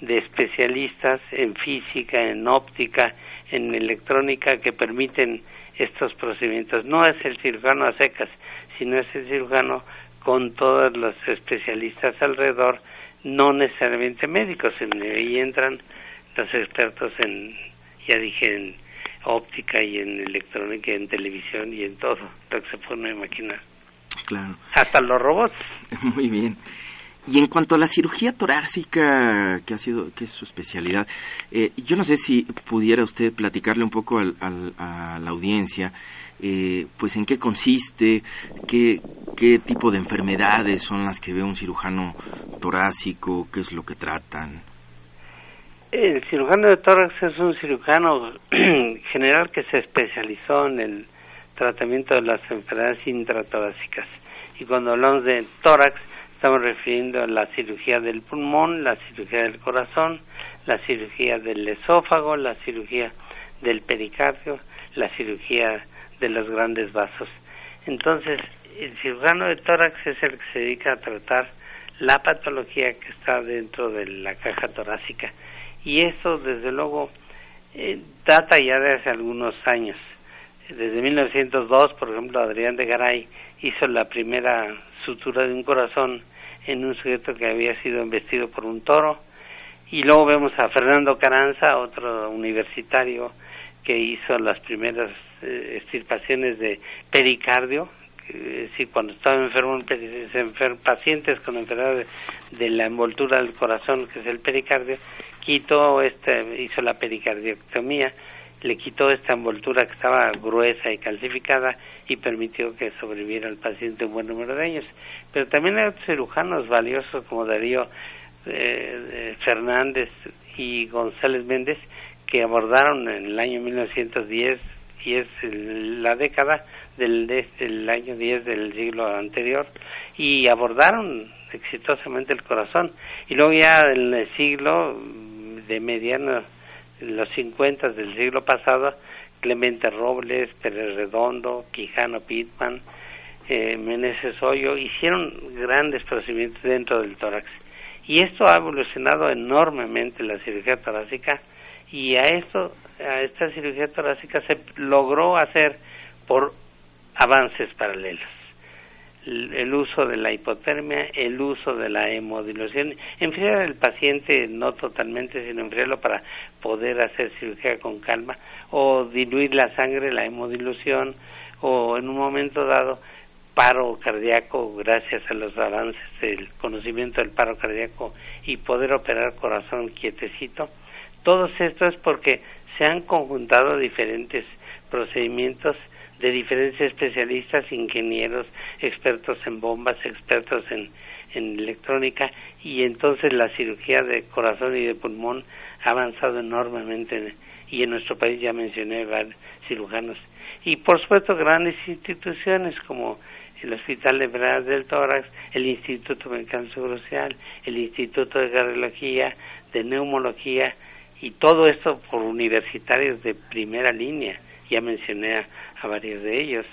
de especialistas en física, en óptica, en electrónica que permiten estos procedimientos. No es el cirujano a secas, sino es el cirujano con todos los especialistas alrededor, no necesariamente médicos, ahí entran los expertos en, ya dije, en óptica y en electrónica y en televisión y en todo lo que se puede imaginar. Claro. Hasta los robots. Muy bien. Y en cuanto a la cirugía torácica, que ha sido, que es su especialidad, eh, yo no sé si pudiera usted platicarle un poco al, a la audiencia eh, pues en qué consiste, qué, qué tipo de enfermedades son las que ve un cirujano torácico, qué es lo que tratan. El cirujano de tórax es un cirujano general que se especializó en el tratamiento de las enfermedades intratorácicas. Y cuando hablamos de tórax, estamos refiriendo a la cirugía del pulmón, la cirugía del corazón, la cirugía del esófago, la cirugía del pericardio, la cirugía de los grandes vasos. Entonces, el cirujano de tórax es el que se dedica a tratar la patología que está dentro de la caja torácica. Y eso, desde luego, eh, data ya de hace algunos años. Desde 1902, por ejemplo, Adrián de Garay hizo la primera sutura de un corazón en un sujeto que había sido embestido por un toro. Y luego vemos a Fernando Caranza, otro universitario, que hizo las primeras eh, extirpaciones de pericardio, es cuando estaba enfermo, pacientes con enfermedad de, la envoltura del corazón, que es el pericardio, quitó este, hizo la pericardiectomía, le quitó esta envoltura que estaba gruesa y calcificada y permitió que sobreviviera el paciente un buen número de años. Pero también hay otros cirujanos valiosos como Darío eh, Fernández y González Méndez que abordaron en el año 1910 y es la década del, del año 10 del siglo anterior y abordaron exitosamente el corazón. Y luego ya en el siglo de mediano los 50 del siglo pasado Clemente Robles, Pérez Redondo, Quijano Pitman, eh, Meneses Hoyo hicieron grandes procedimientos dentro del tórax. Y esto ha evolucionado enormemente la cirugía torácica y a esto a esta cirugía torácica se logró hacer por avances paralelos el, uso de la hipotermia, el uso de la hemodilución, enfriar al paciente no totalmente, sino enfriarlo para poder hacer cirugía con calma, o diluir la sangre, la hemodilución, o en un momento dado paro cardíaco gracias a los avances del conocimiento del paro cardíaco y poder operar corazón quietecito. Todo esto es porque se han conjuntado diferentes procedimientos de diferentes especialistas, ingenieros, expertos en bombas, expertos en, en electrónica y entonces la cirugía de corazón y de pulmón ha avanzado enormemente y en nuestro país ya mencioné varios cirujanos. Y por supuesto grandes instituciones como el Hospital de Bras del Tórax, el Instituto Mexicano Social, el Instituto de Cardiología, de Neumología y todo esto por universitarios de primera línea. Ya mencioné a, varios de ellos.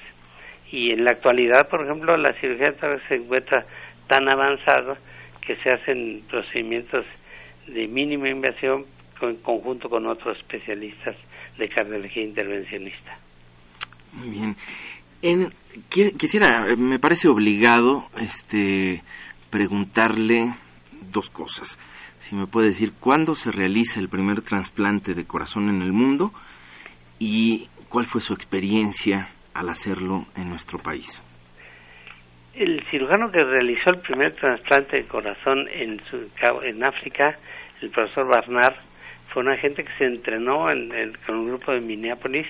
Y en la actualidad, por ejemplo, la cirugía se encuentra tan avanzada que se hacen procedimientos de mínima invasión en conjunto con otros especialistas de cardiología intervencionista. Muy bien. En, quisiera, me parece obligado este, preguntarle dos cosas. Si me puede decir cuándo se realiza el primer trasplante de corazón en el mundo y ¿Cuál fue su experiencia al hacerlo en nuestro país? El cirujano que realizó el primer trasplante de corazón en, en África, el profesor Barnard, fue una gente que se entrenó en, con un grupo de Minneapolis,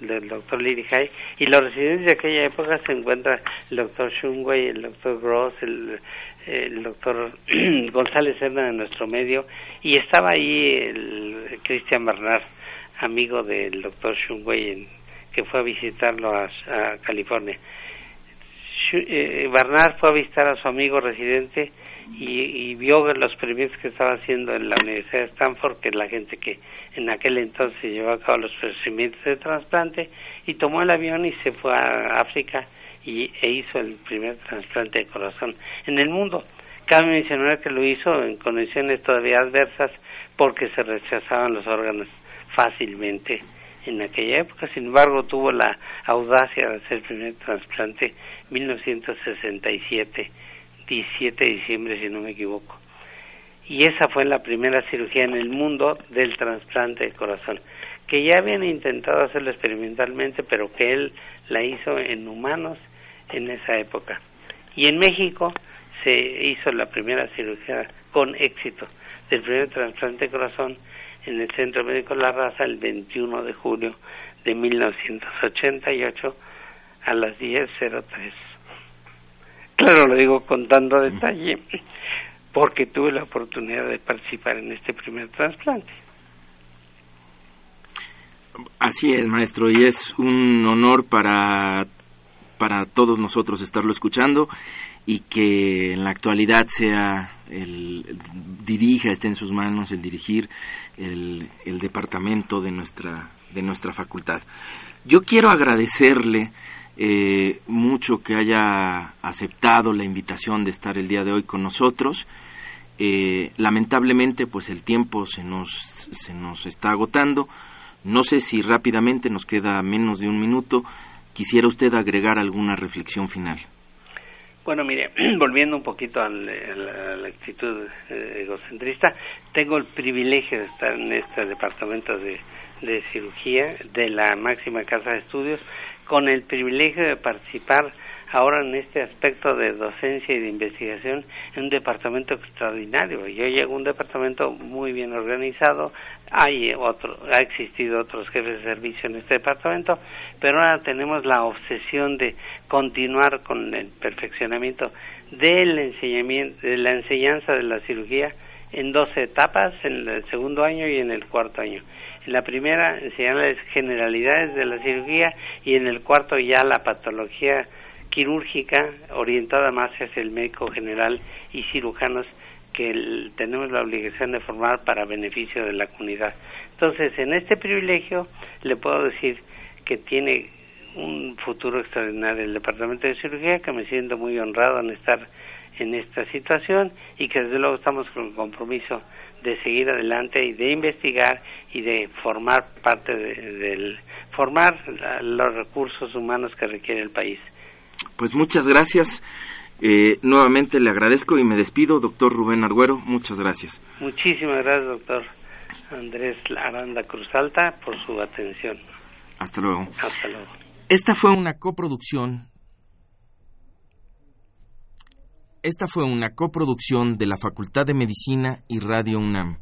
del doctor Hay, y los residentes de aquella época se encuentran el doctor Shungway, el doctor Gross, el, el doctor González Hernández en nuestro medio, y estaba ahí el Christian Barnard amigo del doctor Shungwei que fue a visitarlo a, California. Eh, Barnard fue a visitar a su amigo residente y, vio los experimentos que estaba haciendo en la Universidad de Stanford, que es la gente que en aquel entonces llevaba a cabo los procedimientos de trasplante, y tomó el avión y se fue a África y, e hizo el primer trasplante de corazón en el mundo. Cabe mencionar que lo hizo en condiciones todavía adversas porque se rechazaban los órganos fácilmente en aquella época. Sin embargo, tuvo la audacia de hacer el primer trasplante 1967, 17 de diciembre, si no me equivoco. Y esa fue la primera cirugía en el mundo del trasplante de corazón, que ya habían intentado hacerlo experimentalmente, pero que él la hizo en humanos en esa época. Y en México se hizo la primera cirugía con éxito del primer trasplante de corazón en el Centro Médico La Raza el 21 de julio de 1988 a las 10.03. Claro, lo digo contando detalle porque tuve la oportunidad de participar en este primer trasplante. Así es, maestro, y es un honor para, para todos nosotros estarlo escuchando y que en la actualidad sea el, dirija, esté en sus manos el dirigir el, el, departamento de nuestra, de nuestra facultad. Yo quiero agradecerle eh, mucho que haya aceptado la invitación de estar el día de hoy con nosotros. Eh, lamentablemente, pues el tiempo se nos, se nos está agotando. No sé si rápidamente nos queda menos de un minuto. Quisiera usted agregar alguna reflexión final. Bueno, mire, volviendo un poquito a la, actitud eh, egocentrista, tengo el privilegio de estar en este departamento de, de cirugía de la máxima casa de estudios, con el privilegio de participar ahora en este aspecto de docencia y de investigación en un departamento extraordinario. Yo llego a un departamento muy bien organizado, hay otro, ha existido otros jefes de servicio en este departamento, pero ahora tenemos la obsesión de continuar con el perfeccionamiento del enseñamiento, de la enseñanza de la cirugía en dos etapas, en el segundo año y en el cuarto año. En la primera enseñar las generalidades de la cirugía y en el cuarto ya la patología quirúrgica orientada más hacia el médico general y cirujanos que tenemos la obligación de formar para beneficio de la comunidad. Entonces, en este privilegio le puedo decir que tiene un futuro extraordinario el Departamento de Cirugía, que me siento muy honrado en estar en esta situación y que desde luego estamos con el compromiso de seguir adelante y de investigar y de formar parte del formar los recursos humanos que requiere el país. Pues muchas gracias. Eh, nuevamente le agradezco y me despido, doctor Rubén Arguero. Muchas gracias. Muchísimas gracias, doctor Andrés Aranda Cruz Alta, por su atención. Hasta luego. Hasta luego. Esta fue una coproducción. Esta fue una coproducción de la Facultad de Medicina y Radio UNAM,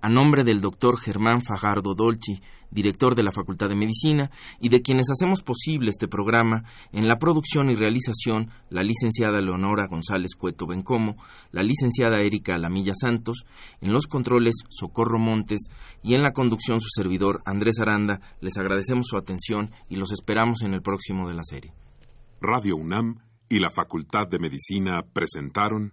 a nombre del doctor Germán Fajardo Dolci director de la Facultad de Medicina, y de quienes hacemos posible este programa en la producción y realización la licenciada Leonora González Cueto Bencomo, la licenciada Erika Alamilla Santos, en los controles Socorro Montes y en la conducción su servidor Andrés Aranda. Les agradecemos su atención y los esperamos en el próximo de la serie. Radio UNAM y la Facultad de Medicina presentaron